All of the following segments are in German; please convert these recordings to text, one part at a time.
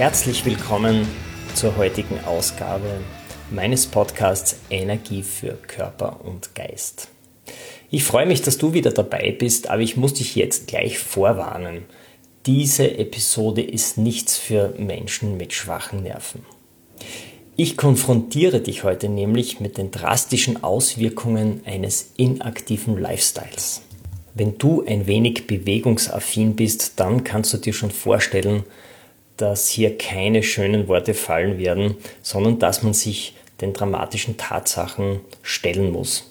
Herzlich willkommen zur heutigen Ausgabe meines Podcasts Energie für Körper und Geist. Ich freue mich, dass du wieder dabei bist, aber ich muss dich jetzt gleich vorwarnen. Diese Episode ist nichts für Menschen mit schwachen Nerven. Ich konfrontiere dich heute nämlich mit den drastischen Auswirkungen eines inaktiven Lifestyles. Wenn du ein wenig bewegungsaffin bist, dann kannst du dir schon vorstellen, dass hier keine schönen Worte fallen werden, sondern dass man sich den dramatischen Tatsachen stellen muss.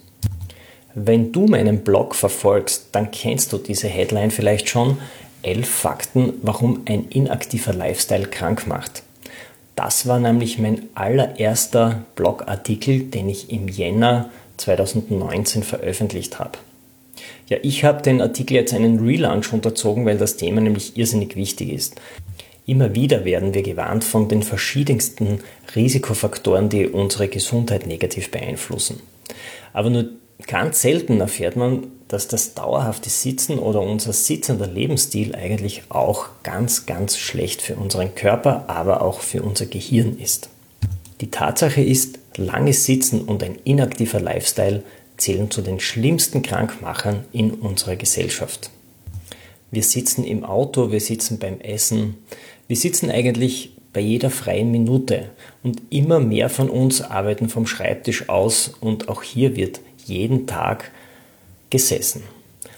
Wenn du meinen Blog verfolgst, dann kennst du diese Headline vielleicht schon. Elf Fakten, warum ein inaktiver Lifestyle krank macht. Das war nämlich mein allererster Blogartikel, den ich im Jänner 2019 veröffentlicht habe. Ja, ich habe den Artikel jetzt einen Relaunch unterzogen, weil das Thema nämlich irrsinnig wichtig ist. Immer wieder werden wir gewarnt von den verschiedensten Risikofaktoren, die unsere Gesundheit negativ beeinflussen. Aber nur Ganz selten erfährt man, dass das dauerhafte Sitzen oder unser sitzender Lebensstil eigentlich auch ganz, ganz schlecht für unseren Körper, aber auch für unser Gehirn ist. Die Tatsache ist, langes Sitzen und ein inaktiver Lifestyle zählen zu den schlimmsten Krankmachern in unserer Gesellschaft. Wir sitzen im Auto, wir sitzen beim Essen, wir sitzen eigentlich bei jeder freien Minute und immer mehr von uns arbeiten vom Schreibtisch aus und auch hier wird jeden Tag gesessen.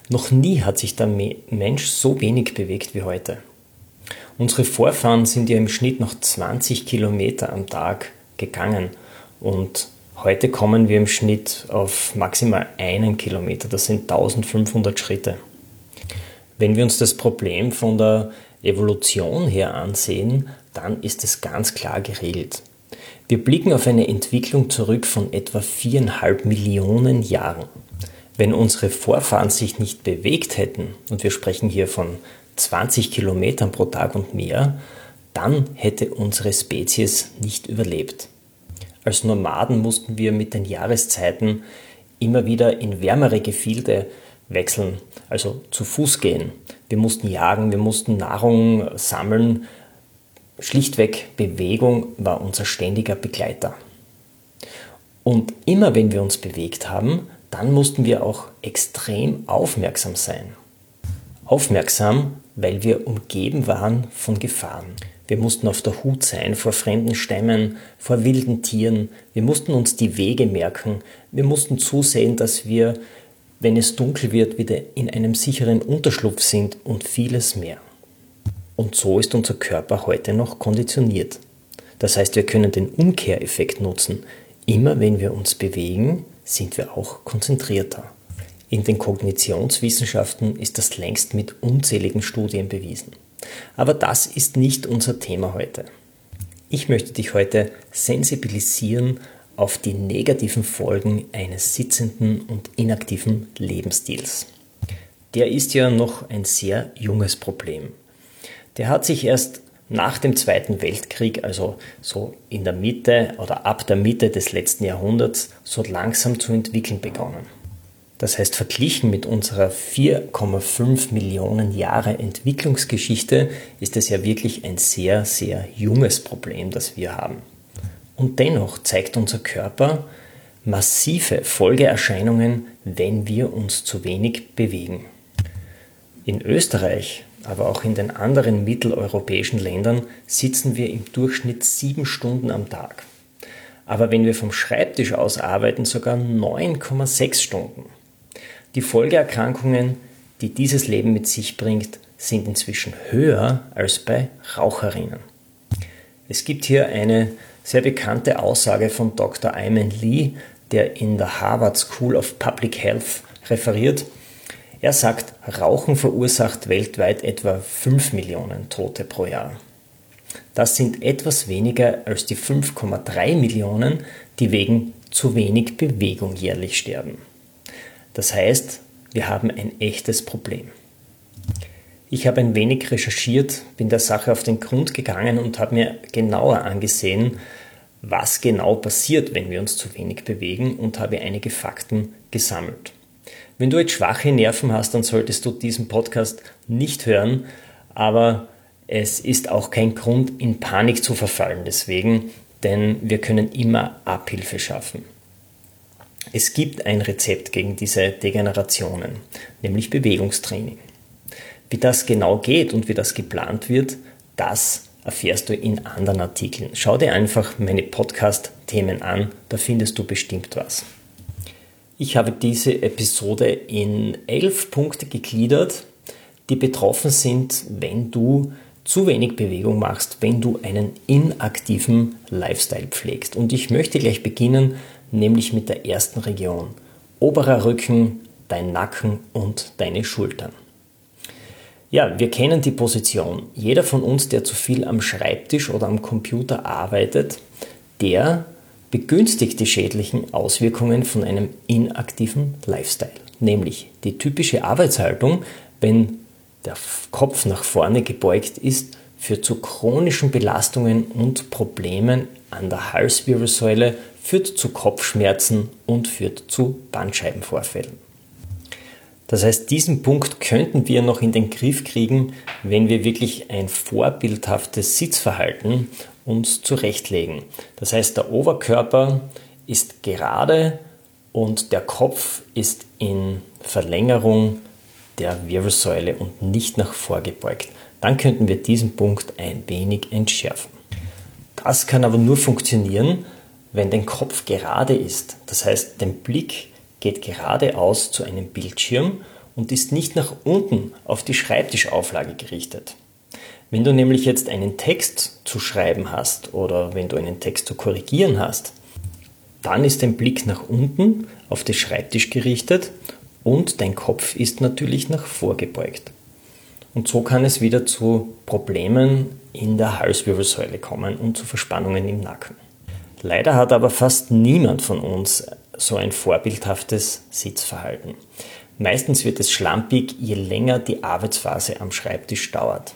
Noch nie hat sich der Mensch so wenig bewegt wie heute. Unsere Vorfahren sind ja im Schnitt noch 20 Kilometer am Tag gegangen und heute kommen wir im Schnitt auf maximal einen Kilometer. Das sind 1500 Schritte. Wenn wir uns das Problem von der Evolution her ansehen, dann ist es ganz klar geregelt. Wir blicken auf eine Entwicklung zurück von etwa viereinhalb Millionen Jahren. Wenn unsere Vorfahren sich nicht bewegt hätten, und wir sprechen hier von 20 Kilometern pro Tag und mehr, dann hätte unsere Spezies nicht überlebt. Als Nomaden mussten wir mit den Jahreszeiten immer wieder in wärmere Gefilde wechseln, also zu Fuß gehen. Wir mussten jagen, wir mussten Nahrung sammeln, Schlichtweg Bewegung war unser ständiger Begleiter. Und immer wenn wir uns bewegt haben, dann mussten wir auch extrem aufmerksam sein. Aufmerksam, weil wir umgeben waren von Gefahren. Wir mussten auf der Hut sein vor fremden Stämmen, vor wilden Tieren. Wir mussten uns die Wege merken. Wir mussten zusehen, dass wir, wenn es dunkel wird, wieder in einem sicheren Unterschlupf sind und vieles mehr. Und so ist unser Körper heute noch konditioniert. Das heißt, wir können den Umkehreffekt nutzen. Immer wenn wir uns bewegen, sind wir auch konzentrierter. In den Kognitionswissenschaften ist das längst mit unzähligen Studien bewiesen. Aber das ist nicht unser Thema heute. Ich möchte dich heute sensibilisieren auf die negativen Folgen eines sitzenden und inaktiven Lebensstils. Der ist ja noch ein sehr junges Problem der hat sich erst nach dem Zweiten Weltkrieg, also so in der Mitte oder ab der Mitte des letzten Jahrhunderts, so langsam zu entwickeln begonnen. Das heißt, verglichen mit unserer 4,5 Millionen Jahre Entwicklungsgeschichte ist es ja wirklich ein sehr, sehr junges Problem, das wir haben. Und dennoch zeigt unser Körper massive Folgeerscheinungen, wenn wir uns zu wenig bewegen. In Österreich aber auch in den anderen mitteleuropäischen Ländern sitzen wir im Durchschnitt sieben Stunden am Tag. Aber wenn wir vom Schreibtisch aus arbeiten, sogar 9,6 Stunden. Die Folgeerkrankungen, die dieses Leben mit sich bringt, sind inzwischen höher als bei Raucherinnen. Es gibt hier eine sehr bekannte Aussage von Dr. Ayman Lee, der in der Harvard School of Public Health referiert. Er sagt, Rauchen verursacht weltweit etwa 5 Millionen Tote pro Jahr. Das sind etwas weniger als die 5,3 Millionen, die wegen zu wenig Bewegung jährlich sterben. Das heißt, wir haben ein echtes Problem. Ich habe ein wenig recherchiert, bin der Sache auf den Grund gegangen und habe mir genauer angesehen, was genau passiert, wenn wir uns zu wenig bewegen und habe einige Fakten gesammelt. Wenn du jetzt schwache Nerven hast, dann solltest du diesen Podcast nicht hören, aber es ist auch kein Grund, in Panik zu verfallen deswegen, denn wir können immer Abhilfe schaffen. Es gibt ein Rezept gegen diese Degenerationen, nämlich Bewegungstraining. Wie das genau geht und wie das geplant wird, das erfährst du in anderen Artikeln. Schau dir einfach meine Podcast-Themen an, da findest du bestimmt was. Ich habe diese Episode in elf Punkte gegliedert, die betroffen sind, wenn du zu wenig Bewegung machst, wenn du einen inaktiven Lifestyle pflegst. Und ich möchte gleich beginnen, nämlich mit der ersten Region. Oberer Rücken, dein Nacken und deine Schultern. Ja, wir kennen die Position. Jeder von uns, der zu viel am Schreibtisch oder am Computer arbeitet, der begünstigt die schädlichen Auswirkungen von einem inaktiven Lifestyle. Nämlich die typische Arbeitshaltung, wenn der Kopf nach vorne gebeugt ist, führt zu chronischen Belastungen und Problemen an der Halswirbelsäule, führt zu Kopfschmerzen und führt zu Bandscheibenvorfällen. Das heißt, diesen Punkt könnten wir noch in den Griff kriegen, wenn wir wirklich ein vorbildhaftes Sitzverhalten uns zurechtlegen. Das heißt, der Oberkörper ist gerade und der Kopf ist in Verlängerung der Wirbelsäule und nicht nach vorgebeugt. Dann könnten wir diesen Punkt ein wenig entschärfen. Das kann aber nur funktionieren, wenn dein Kopf gerade ist. Das heißt, dein Blick geht geradeaus zu einem Bildschirm und ist nicht nach unten auf die Schreibtischauflage gerichtet. Wenn du nämlich jetzt einen Text zu schreiben hast oder wenn du einen Text zu korrigieren hast, dann ist dein Blick nach unten auf den Schreibtisch gerichtet und dein Kopf ist natürlich nach vorgebeugt. Und so kann es wieder zu Problemen in der Halswirbelsäule kommen und zu Verspannungen im Nacken. Leider hat aber fast niemand von uns so ein vorbildhaftes Sitzverhalten. Meistens wird es schlampig, je länger die Arbeitsphase am Schreibtisch dauert.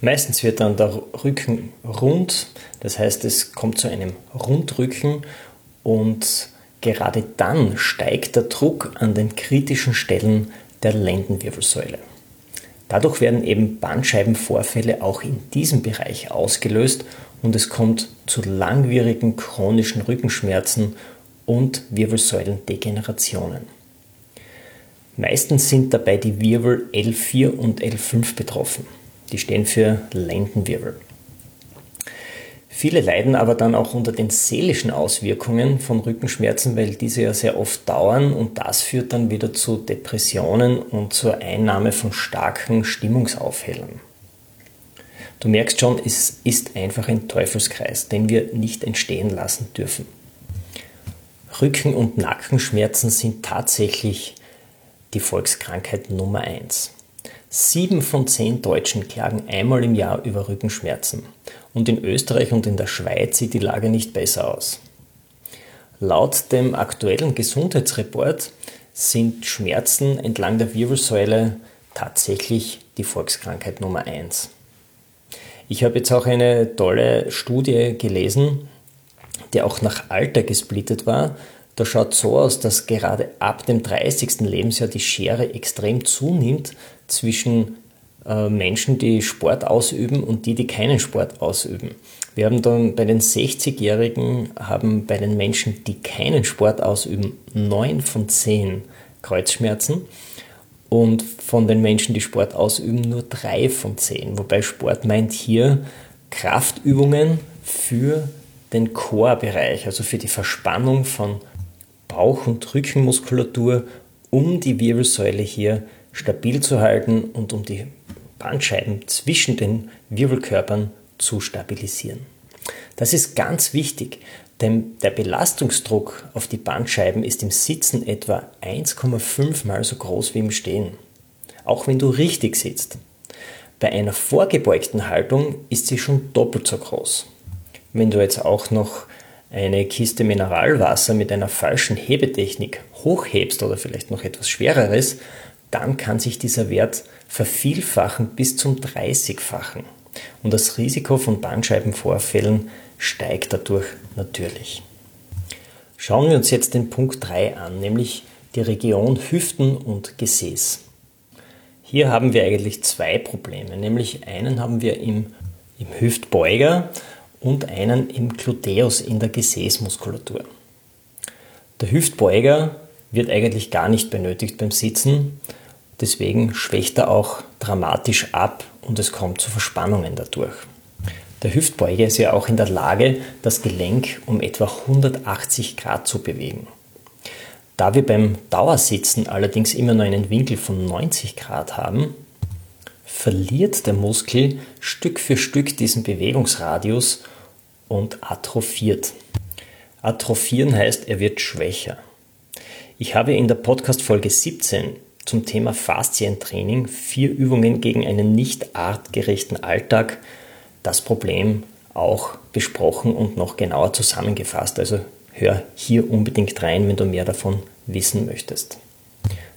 Meistens wird dann der Rücken rund, das heißt es kommt zu einem Rundrücken und gerade dann steigt der Druck an den kritischen Stellen der Lendenwirbelsäule. Dadurch werden eben Bandscheibenvorfälle auch in diesem Bereich ausgelöst und es kommt zu langwierigen chronischen Rückenschmerzen und Wirbelsäulendegenerationen. Meistens sind dabei die Wirbel L4 und L5 betroffen. Die stehen für Lendenwirbel. Viele leiden aber dann auch unter den seelischen Auswirkungen von Rückenschmerzen, weil diese ja sehr oft dauern und das führt dann wieder zu Depressionen und zur Einnahme von starken Stimmungsaufhellern. Du merkst schon, es ist einfach ein Teufelskreis, den wir nicht entstehen lassen dürfen. Rücken- und Nackenschmerzen sind tatsächlich die Volkskrankheit Nummer 1. Sieben von zehn Deutschen klagen einmal im Jahr über Rückenschmerzen. Und in Österreich und in der Schweiz sieht die Lage nicht besser aus. Laut dem aktuellen Gesundheitsreport sind Schmerzen entlang der Wirbelsäule tatsächlich die Volkskrankheit Nummer 1. Ich habe jetzt auch eine tolle Studie gelesen, die auch nach Alter gesplittet war. Da schaut so aus, dass gerade ab dem 30. Lebensjahr die Schere extrem zunimmt zwischen äh, Menschen, die Sport ausüben und die, die keinen Sport ausüben. Wir haben dann bei den 60-Jährigen, haben bei den Menschen, die keinen Sport ausüben, 9 von 10 Kreuzschmerzen und von den Menschen, die Sport ausüben, nur 3 von 10. Wobei Sport meint hier Kraftübungen für den Chorbereich, also für die Verspannung von Bauch- und Rückenmuskulatur, um die Wirbelsäule hier stabil zu halten und um die Bandscheiben zwischen den Wirbelkörpern zu stabilisieren. Das ist ganz wichtig, Denn der Belastungsdruck auf die Bandscheiben ist im Sitzen etwa 1,5 mal so groß wie im Stehen. Auch wenn du richtig sitzt. Bei einer vorgebeugten Haltung ist sie schon doppelt so groß. Wenn du jetzt auch noch eine Kiste Mineralwasser mit einer falschen Hebetechnik hochhebst oder vielleicht noch etwas schwereres, dann kann sich dieser Wert vervielfachen bis zum 30-fachen. Und das Risiko von Bandscheibenvorfällen steigt dadurch natürlich. Schauen wir uns jetzt den Punkt 3 an, nämlich die Region Hüften und Gesäß. Hier haben wir eigentlich zwei Probleme, nämlich einen haben wir im, im Hüftbeuger und einen im Gluteus in der Gesäßmuskulatur. Der Hüftbeuger wird eigentlich gar nicht benötigt beim Sitzen, deswegen schwächt er auch dramatisch ab und es kommt zu Verspannungen dadurch. Der Hüftbeuger ist ja auch in der Lage, das Gelenk um etwa 180 Grad zu bewegen. Da wir beim Dauersitzen allerdings immer nur einen Winkel von 90 Grad haben, verliert der Muskel Stück für Stück diesen Bewegungsradius und atrophiert. Atrophieren heißt, er wird schwächer. Ich habe in der Podcast-Folge 17 zum Thema Faszientraining vier Übungen gegen einen nicht artgerechten Alltag das Problem auch besprochen und noch genauer zusammengefasst. Also hör hier unbedingt rein, wenn du mehr davon wissen möchtest.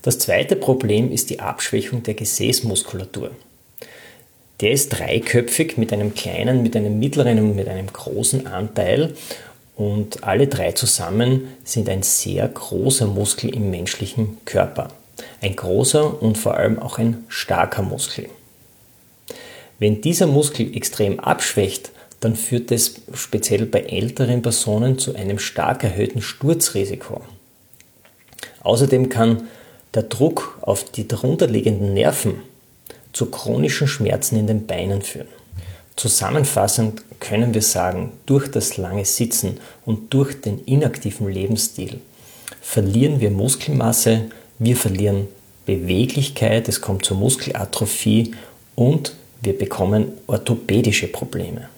Das zweite Problem ist die Abschwächung der Gesäßmuskulatur. Der ist dreiköpfig mit einem kleinen, mit einem mittleren und mit einem großen Anteil und alle drei zusammen sind ein sehr großer Muskel im menschlichen Körper. Ein großer und vor allem auch ein starker Muskel. Wenn dieser Muskel extrem abschwächt, dann führt es speziell bei älteren Personen zu einem stark erhöhten Sturzrisiko. Außerdem kann der Druck auf die darunterliegenden Nerven zu chronischen Schmerzen in den Beinen führen. Zusammenfassend können wir sagen, durch das lange Sitzen und durch den inaktiven Lebensstil verlieren wir Muskelmasse, wir verlieren Beweglichkeit, es kommt zur Muskelatrophie und wir bekommen orthopädische Probleme.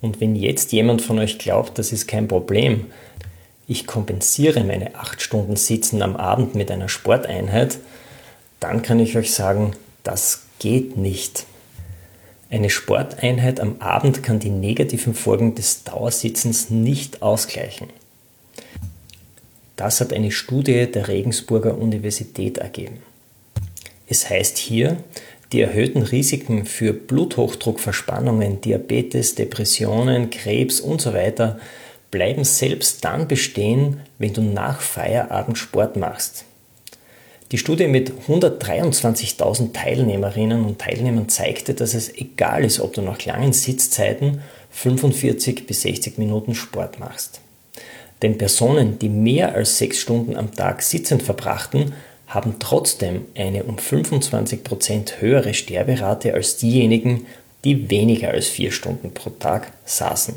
Und wenn jetzt jemand von euch glaubt, das ist kein Problem, ich kompensiere meine 8 Stunden Sitzen am Abend mit einer Sporteinheit, dann kann ich euch sagen, das geht nicht. Eine Sporteinheit am Abend kann die negativen Folgen des Dauersitzens nicht ausgleichen. Das hat eine Studie der Regensburger Universität ergeben. Es heißt hier, die erhöhten Risiken für Bluthochdruckverspannungen, Diabetes, Depressionen, Krebs usw. So bleiben selbst dann bestehen, wenn du nach Feierabend Sport machst. Die Studie mit 123.000 Teilnehmerinnen und Teilnehmern zeigte, dass es egal ist, ob du nach langen Sitzzeiten 45 bis 60 Minuten Sport machst. Denn Personen, die mehr als sechs Stunden am Tag sitzend verbrachten, haben trotzdem eine um 25% höhere Sterberate als diejenigen, die weniger als vier Stunden pro Tag saßen.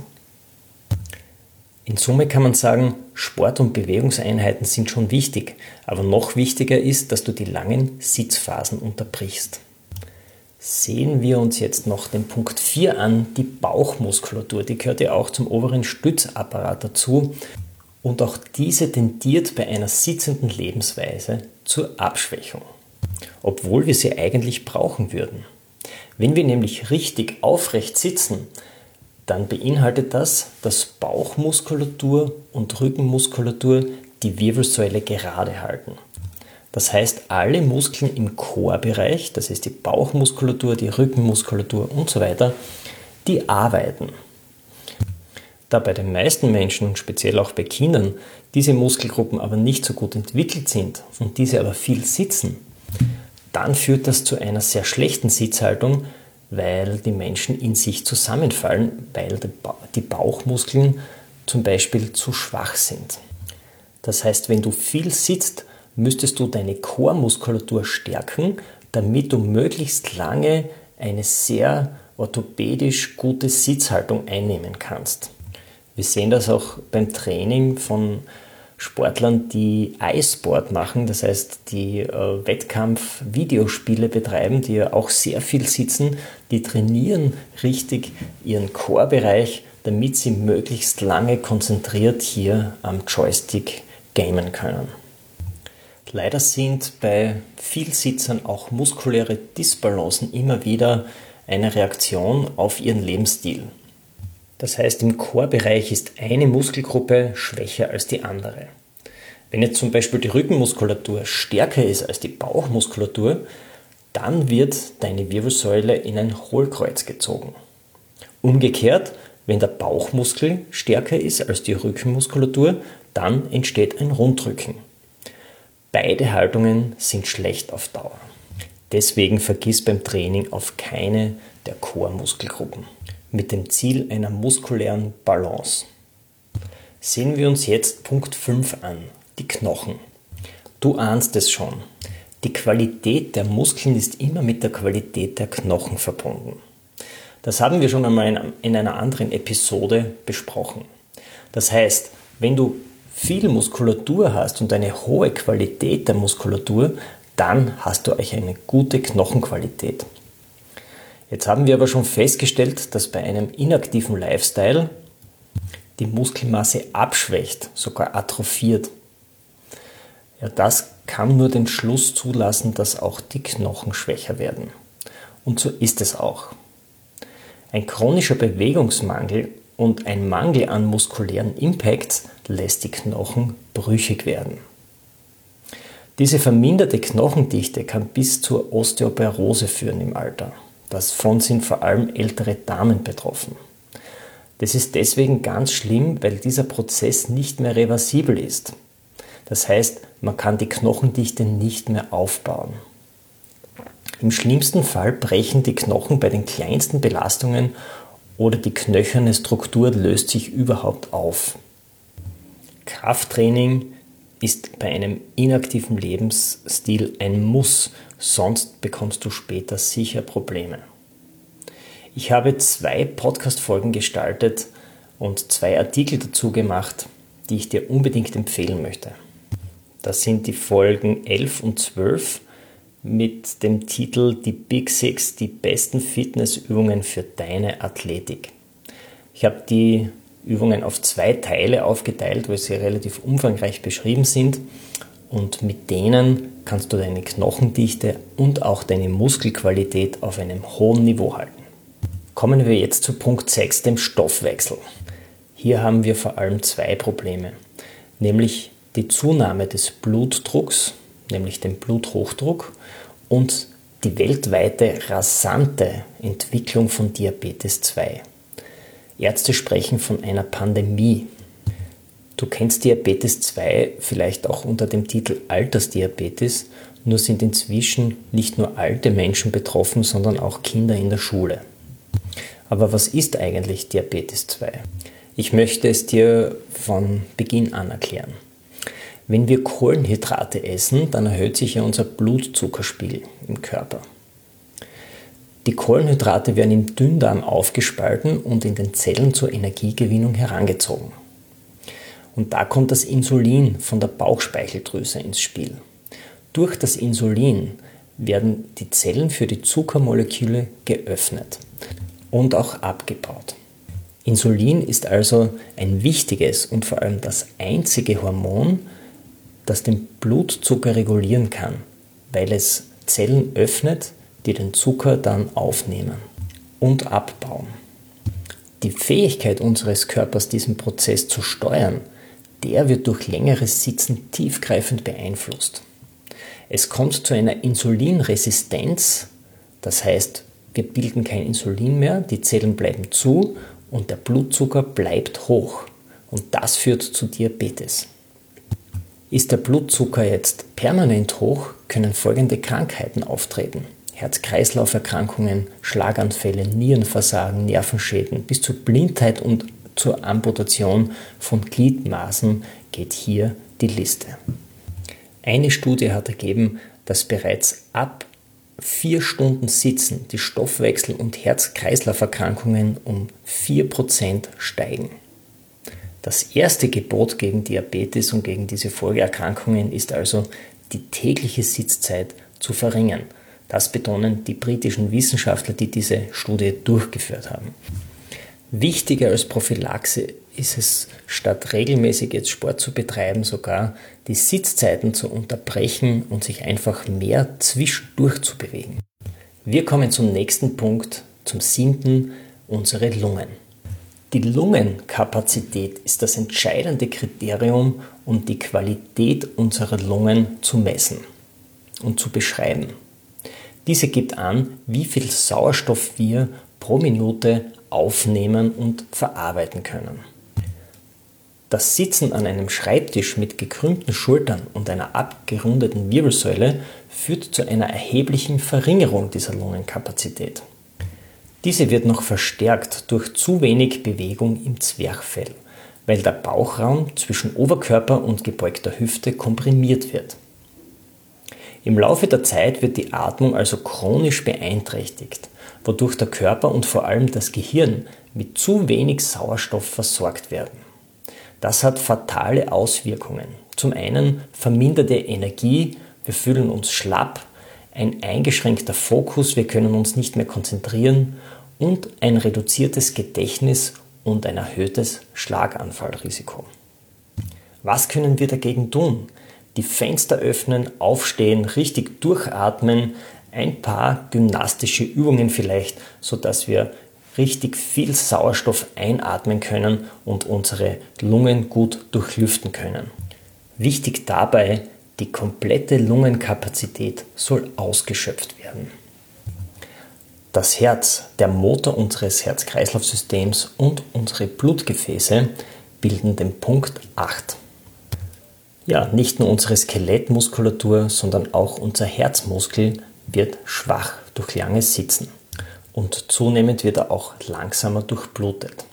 In Summe kann man sagen, Sport- und Bewegungseinheiten sind schon wichtig, aber noch wichtiger ist, dass du die langen Sitzphasen unterbrichst. Sehen wir uns jetzt noch den Punkt 4 an, die Bauchmuskulatur. Die gehört ja auch zum oberen Stützapparat dazu und auch diese tendiert bei einer sitzenden Lebensweise zur Abschwächung, obwohl wir sie eigentlich brauchen würden. Wenn wir nämlich richtig aufrecht sitzen, dann beinhaltet das, dass Bauchmuskulatur und Rückenmuskulatur die Wirbelsäule gerade halten. Das heißt, alle Muskeln im Chorbereich, das ist die Bauchmuskulatur, die Rückenmuskulatur und so weiter, die arbeiten. Da bei den meisten Menschen und speziell auch bei Kindern diese Muskelgruppen aber nicht so gut entwickelt sind und diese aber viel sitzen, dann führt das zu einer sehr schlechten Sitzhaltung, weil die Menschen in sich zusammenfallen, weil die Bauchmuskeln zum Beispiel zu schwach sind. Das heißt, wenn du viel sitzt, müsstest du deine Chormuskulatur stärken, damit du möglichst lange eine sehr orthopädisch gute Sitzhaltung einnehmen kannst. Wir sehen das auch beim Training von Sportlern, die Eisport machen, das heißt, die äh, Wettkampf-Videospiele betreiben, die ja auch sehr viel sitzen, die trainieren richtig ihren Chorbereich, damit sie möglichst lange konzentriert hier am Joystick gamen können. Leider sind bei Vielsitzern auch muskuläre Disbalancen immer wieder eine Reaktion auf ihren Lebensstil. Das heißt, im Chorbereich ist eine Muskelgruppe schwächer als die andere. Wenn jetzt zum Beispiel die Rückenmuskulatur stärker ist als die Bauchmuskulatur, dann wird deine Wirbelsäule in ein Hohlkreuz gezogen. Umgekehrt, wenn der Bauchmuskel stärker ist als die Rückenmuskulatur, dann entsteht ein Rundrücken. Beide Haltungen sind schlecht auf Dauer. Deswegen vergiss beim Training auf keine der Chormuskelgruppen mit dem Ziel einer muskulären Balance. Sehen wir uns jetzt Punkt 5 an, die Knochen. Du ahnst es schon. Die Qualität der Muskeln ist immer mit der Qualität der Knochen verbunden. Das haben wir schon einmal in einer anderen Episode besprochen. Das heißt, wenn du viel Muskulatur hast und eine hohe Qualität der Muskulatur, dann hast du euch eine gute Knochenqualität. Jetzt haben wir aber schon festgestellt, dass bei einem inaktiven Lifestyle die Muskelmasse abschwächt, sogar atrophiert. Ja, das kann nur den Schluss zulassen, dass auch die Knochen schwächer werden. Und so ist es auch. Ein chronischer Bewegungsmangel und ein Mangel an muskulären Impacts lässt die Knochen brüchig werden. Diese verminderte Knochendichte kann bis zur Osteoporose führen im Alter. Davon sind vor allem ältere Damen betroffen. Das ist deswegen ganz schlimm, weil dieser Prozess nicht mehr reversibel ist. Das heißt, man kann die Knochendichte nicht mehr aufbauen. Im schlimmsten Fall brechen die Knochen bei den kleinsten Belastungen oder die knöcherne Struktur löst sich überhaupt auf. Krafttraining ist bei einem inaktiven Lebensstil ein Muss, sonst bekommst du später sicher Probleme. Ich habe zwei Podcast-Folgen gestaltet und zwei Artikel dazu gemacht, die ich dir unbedingt empfehlen möchte. Das sind die Folgen 11 und 12 mit dem Titel Die Big Six, die besten Fitnessübungen für deine Athletik. Ich habe die Übungen auf zwei Teile aufgeteilt, weil sie relativ umfangreich beschrieben sind und mit denen kannst du deine Knochendichte und auch deine Muskelqualität auf einem hohen Niveau halten. Kommen wir jetzt zu Punkt 6, dem Stoffwechsel. Hier haben wir vor allem zwei Probleme, nämlich die Zunahme des Blutdrucks nämlich den Bluthochdruck und die weltweite rasante Entwicklung von Diabetes 2. Ärzte sprechen von einer Pandemie. Du kennst Diabetes 2 vielleicht auch unter dem Titel Altersdiabetes, nur sind inzwischen nicht nur alte Menschen betroffen, sondern auch Kinder in der Schule. Aber was ist eigentlich Diabetes 2? Ich möchte es dir von Beginn an erklären. Wenn wir Kohlenhydrate essen, dann erhöht sich ja unser Blutzuckerspiegel im Körper. Die Kohlenhydrate werden im Dünndarm aufgespalten und in den Zellen zur Energiegewinnung herangezogen. Und da kommt das Insulin von der Bauchspeicheldrüse ins Spiel. Durch das Insulin werden die Zellen für die Zuckermoleküle geöffnet und auch abgebaut. Insulin ist also ein wichtiges und vor allem das einzige Hormon, das den Blutzucker regulieren kann, weil es Zellen öffnet, die den Zucker dann aufnehmen und abbauen. Die Fähigkeit unseres Körpers, diesen Prozess zu steuern, der wird durch längeres Sitzen tiefgreifend beeinflusst. Es kommt zu einer Insulinresistenz, das heißt, wir bilden kein Insulin mehr, die Zellen bleiben zu und der Blutzucker bleibt hoch. Und das führt zu Diabetes. Ist der Blutzucker jetzt permanent hoch, können folgende Krankheiten auftreten. Herz-Kreislauf-Erkrankungen, Schlaganfälle, Nierenversagen, Nervenschäden bis zur Blindheit und zur Amputation von Gliedmaßen geht hier die Liste. Eine Studie hat ergeben, dass bereits ab vier Stunden Sitzen die Stoffwechsel- und Herz-Kreislauf-Erkrankungen um 4% steigen. Das erste Gebot gegen Diabetes und gegen diese Folgeerkrankungen ist also, die tägliche Sitzzeit zu verringern. Das betonen die britischen Wissenschaftler, die diese Studie durchgeführt haben. Wichtiger als Prophylaxe ist es, statt regelmäßig jetzt Sport zu betreiben, sogar die Sitzzeiten zu unterbrechen und sich einfach mehr zwischendurch zu bewegen. Wir kommen zum nächsten Punkt, zum siebten, unsere Lungen. Die Lungenkapazität ist das entscheidende Kriterium, um die Qualität unserer Lungen zu messen und zu beschreiben. Diese gibt an, wie viel Sauerstoff wir pro Minute aufnehmen und verarbeiten können. Das Sitzen an einem Schreibtisch mit gekrümmten Schultern und einer abgerundeten Wirbelsäule führt zu einer erheblichen Verringerung dieser Lungenkapazität. Diese wird noch verstärkt durch zu wenig Bewegung im Zwerchfell, weil der Bauchraum zwischen Oberkörper und gebeugter Hüfte komprimiert wird. Im Laufe der Zeit wird die Atmung also chronisch beeinträchtigt, wodurch der Körper und vor allem das Gehirn mit zu wenig Sauerstoff versorgt werden. Das hat fatale Auswirkungen. Zum einen verminderte Energie, wir fühlen uns schlapp, ein eingeschränkter Fokus, wir können uns nicht mehr konzentrieren und ein reduziertes Gedächtnis und ein erhöhtes Schlaganfallrisiko. Was können wir dagegen tun? Die Fenster öffnen, aufstehen, richtig durchatmen, ein paar gymnastische Übungen vielleicht, sodass wir richtig viel Sauerstoff einatmen können und unsere Lungen gut durchlüften können. Wichtig dabei, die komplette Lungenkapazität soll ausgeschöpft werden. Das Herz, der Motor unseres Herz-Kreislauf-Systems und unsere Blutgefäße bilden den Punkt 8. Ja, nicht nur unsere Skelettmuskulatur, sondern auch unser Herzmuskel wird schwach durch langes Sitzen und zunehmend wird er auch langsamer durchblutet,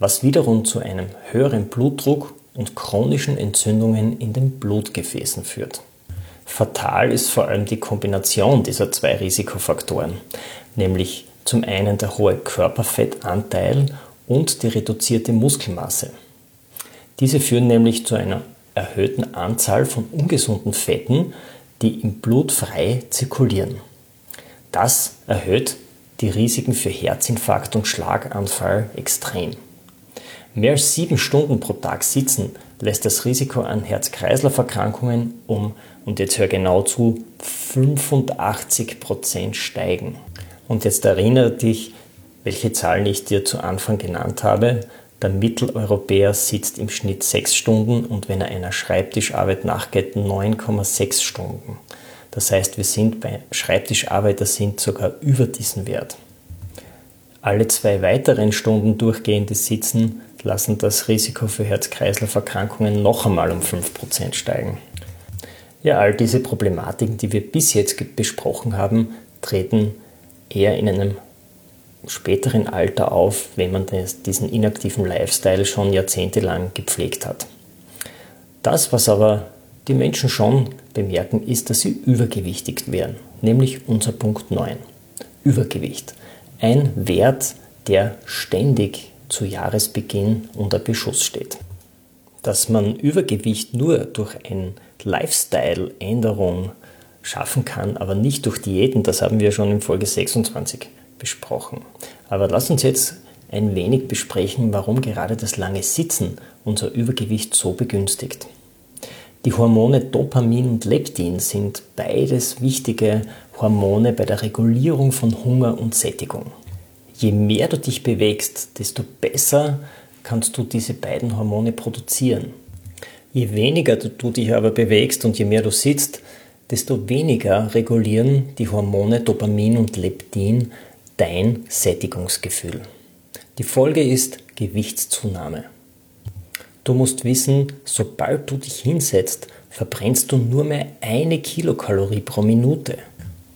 was wiederum zu einem höheren Blutdruck und chronischen Entzündungen in den Blutgefäßen führt. Fatal ist vor allem die Kombination dieser zwei Risikofaktoren, nämlich zum einen der hohe Körperfettanteil und die reduzierte Muskelmasse. Diese führen nämlich zu einer erhöhten Anzahl von ungesunden Fetten, die im Blut frei zirkulieren. Das erhöht die Risiken für Herzinfarkt und Schlaganfall extrem. Mehr als sieben Stunden pro Tag sitzen lässt das Risiko an Herz-Kreislauf-Erkrankungen um, und jetzt hör genau zu, 85 Prozent steigen. Und jetzt erinnere dich, welche Zahlen ich dir zu Anfang genannt habe. Der Mitteleuropäer sitzt im Schnitt sechs Stunden und wenn er einer Schreibtischarbeit nachgeht, 9,6 Stunden. Das heißt, wir sind bei Schreibtischarbeiter sind sogar über diesen Wert. Alle zwei weiteren Stunden durchgehendes Sitzen lassen das Risiko für Herz-Kreislauf-Erkrankungen noch einmal um 5% steigen. Ja, all diese Problematiken, die wir bis jetzt besprochen haben, treten eher in einem späteren Alter auf, wenn man diesen inaktiven Lifestyle schon jahrzehntelang gepflegt hat. Das, was aber die Menschen schon bemerken, ist, dass sie übergewichtig werden, nämlich unser Punkt 9. Übergewicht. Ein Wert, der ständig zu Jahresbeginn unter Beschuss steht. Dass man Übergewicht nur durch eine Lifestyle-Änderung schaffen kann, aber nicht durch Diäten, das haben wir schon in Folge 26 besprochen. Aber lass uns jetzt ein wenig besprechen, warum gerade das lange Sitzen unser Übergewicht so begünstigt. Die Hormone Dopamin und Leptin sind beides wichtige Hormone bei der Regulierung von Hunger und Sättigung. Je mehr du dich bewegst, desto besser kannst du diese beiden Hormone produzieren. Je weniger du dich aber bewegst und je mehr du sitzt, desto weniger regulieren die Hormone Dopamin und Leptin dein Sättigungsgefühl. Die Folge ist Gewichtszunahme. Du musst wissen, sobald du dich hinsetzt, verbrennst du nur mehr eine Kilokalorie pro Minute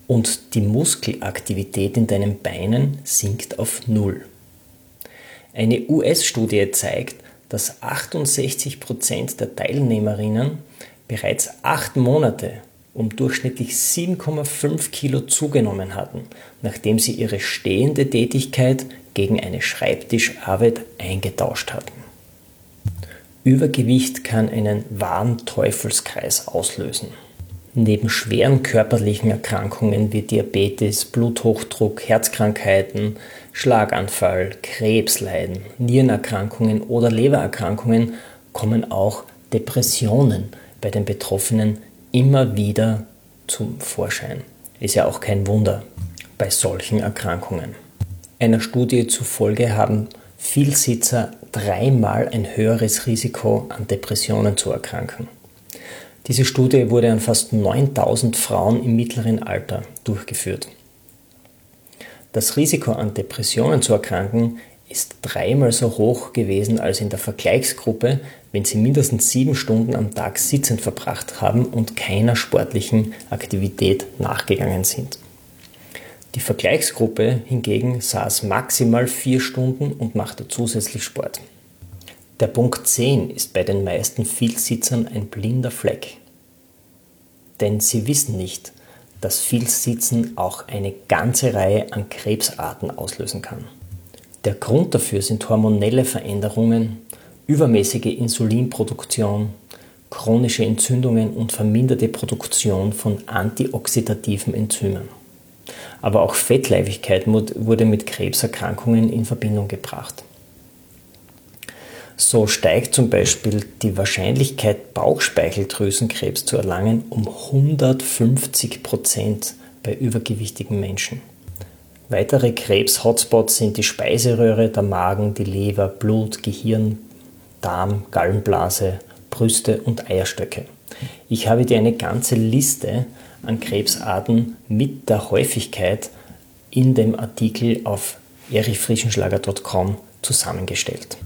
und die Muskelaktivität in deinen Beinen sinkt auf Null. Eine US-Studie zeigt, dass 68 Prozent der Teilnehmerinnen bereits acht Monate um durchschnittlich 7,5 Kilo zugenommen hatten, nachdem sie ihre stehende Tätigkeit gegen eine Schreibtischarbeit eingetauscht hatten. Übergewicht kann einen wahren Teufelskreis auslösen. Neben schweren körperlichen Erkrankungen wie Diabetes, Bluthochdruck, Herzkrankheiten, Schlaganfall, Krebsleiden, Nierenerkrankungen oder Lebererkrankungen kommen auch Depressionen bei den Betroffenen immer wieder zum Vorschein. Ist ja auch kein Wunder bei solchen Erkrankungen. Einer Studie zufolge haben Vielsitzer dreimal ein höheres Risiko an Depressionen zu erkranken. Diese Studie wurde an fast 9000 Frauen im mittleren Alter durchgeführt. Das Risiko an Depressionen zu erkranken ist dreimal so hoch gewesen als in der Vergleichsgruppe, wenn sie mindestens sieben Stunden am Tag sitzend verbracht haben und keiner sportlichen Aktivität nachgegangen sind. Die Vergleichsgruppe hingegen saß maximal vier Stunden und machte zusätzlich Sport. Der Punkt 10 ist bei den meisten Vielsitzern ein blinder Fleck. Denn sie wissen nicht, dass Vielsitzen auch eine ganze Reihe an Krebsarten auslösen kann. Der Grund dafür sind hormonelle Veränderungen, übermäßige Insulinproduktion, chronische Entzündungen und verminderte Produktion von antioxidativen Enzymen. Aber auch Fettleibigkeit wurde mit Krebserkrankungen in Verbindung gebracht. So steigt zum Beispiel die Wahrscheinlichkeit, Bauchspeicheldrüsenkrebs zu erlangen, um 150 Prozent bei übergewichtigen Menschen. Weitere Krebs-Hotspots sind die Speiseröhre, der Magen, die Leber, Blut, Gehirn, Darm, Gallenblase, Brüste und Eierstöcke. Ich habe dir eine ganze Liste an Krebsarten mit der Häufigkeit in dem Artikel auf erichfrischenschlager.com zusammengestellt.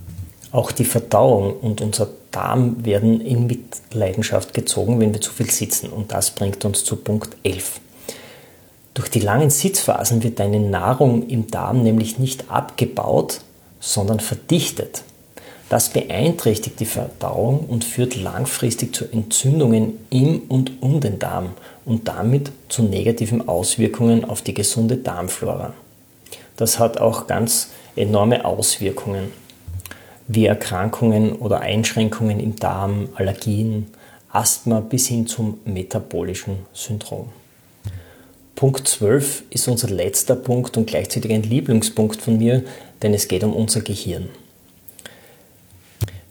Auch die Verdauung und unser Darm werden in Mitleidenschaft gezogen, wenn wir zu viel sitzen. Und das bringt uns zu Punkt 11. Durch die langen Sitzphasen wird deine Nahrung im Darm nämlich nicht abgebaut, sondern verdichtet. Das beeinträchtigt die Verdauung und führt langfristig zu Entzündungen im und um den Darm und damit zu negativen Auswirkungen auf die gesunde Darmflora. Das hat auch ganz enorme Auswirkungen wie Erkrankungen oder Einschränkungen im Darm, Allergien, Asthma bis hin zum metabolischen Syndrom. Punkt 12 ist unser letzter Punkt und gleichzeitig ein Lieblingspunkt von mir, denn es geht um unser Gehirn.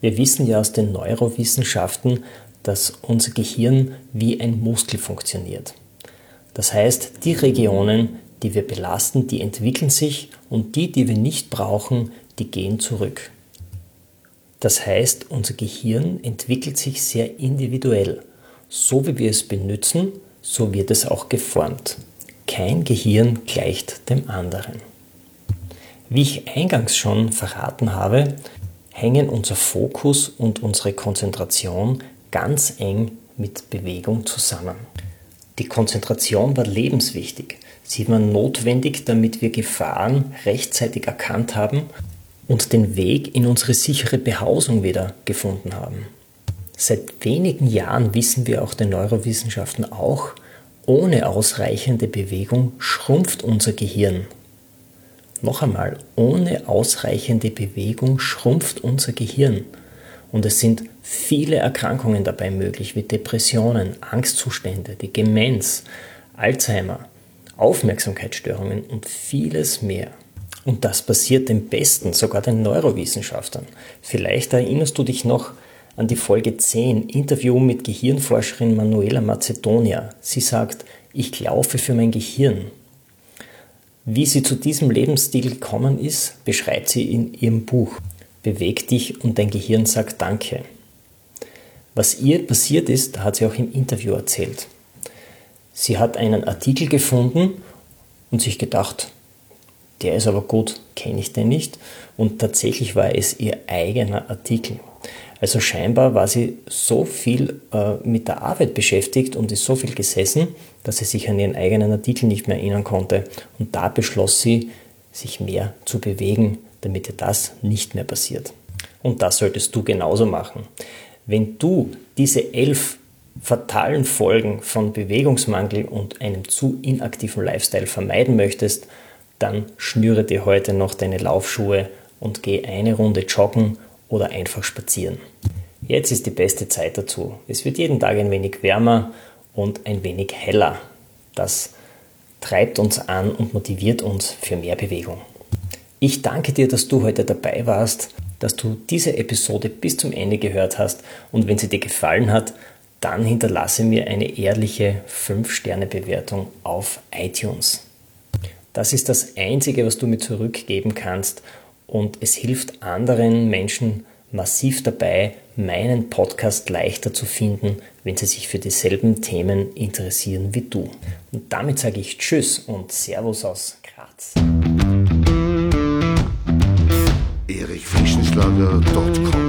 Wir wissen ja aus den Neurowissenschaften, dass unser Gehirn wie ein Muskel funktioniert. Das heißt, die Regionen, die wir belasten, die entwickeln sich und die, die wir nicht brauchen, die gehen zurück. Das heißt, unser Gehirn entwickelt sich sehr individuell. So wie wir es benutzen, so wird es auch geformt. Kein Gehirn gleicht dem anderen. Wie ich eingangs schon verraten habe, hängen unser Fokus und unsere Konzentration ganz eng mit Bewegung zusammen. Die Konzentration war lebenswichtig. Sie war notwendig, damit wir Gefahren rechtzeitig erkannt haben und den Weg in unsere sichere Behausung wieder gefunden haben. Seit wenigen Jahren wissen wir auch den Neurowissenschaften auch, ohne ausreichende Bewegung schrumpft unser Gehirn. Noch einmal, ohne ausreichende Bewegung schrumpft unser Gehirn. Und es sind viele Erkrankungen dabei möglich, wie Depressionen, Angstzustände, die Demenz, Alzheimer, Aufmerksamkeitsstörungen und vieles mehr. Und das passiert den Besten, sogar den Neurowissenschaftlern. Vielleicht erinnerst du dich noch an die Folge 10, Interview mit Gehirnforscherin Manuela Macedonia. Sie sagt, ich laufe für mein Gehirn. Wie sie zu diesem Lebensstil gekommen ist, beschreibt sie in ihrem Buch. Beweg dich und dein Gehirn sagt Danke. Was ihr passiert ist, hat sie auch im Interview erzählt. Sie hat einen Artikel gefunden und sich gedacht, der ist aber gut, kenne ich den nicht. Und tatsächlich war es ihr eigener Artikel. Also scheinbar war sie so viel äh, mit der Arbeit beschäftigt und ist so viel gesessen, dass sie sich an ihren eigenen Artikel nicht mehr erinnern konnte. Und da beschloss sie, sich mehr zu bewegen, damit ihr das nicht mehr passiert. Und das solltest du genauso machen. Wenn du diese elf fatalen Folgen von Bewegungsmangel und einem zu inaktiven Lifestyle vermeiden möchtest, dann schnüre dir heute noch deine Laufschuhe und geh eine Runde joggen oder einfach spazieren. Jetzt ist die beste Zeit dazu. Es wird jeden Tag ein wenig wärmer und ein wenig heller. Das treibt uns an und motiviert uns für mehr Bewegung. Ich danke dir, dass du heute dabei warst, dass du diese Episode bis zum Ende gehört hast und wenn sie dir gefallen hat, dann hinterlasse mir eine ehrliche 5-Sterne-Bewertung auf iTunes. Das ist das Einzige, was du mir zurückgeben kannst und es hilft anderen Menschen massiv dabei, meinen Podcast leichter zu finden, wenn sie sich für dieselben Themen interessieren wie du. Und damit sage ich Tschüss und Servus aus Graz. erichfrischenschlager.com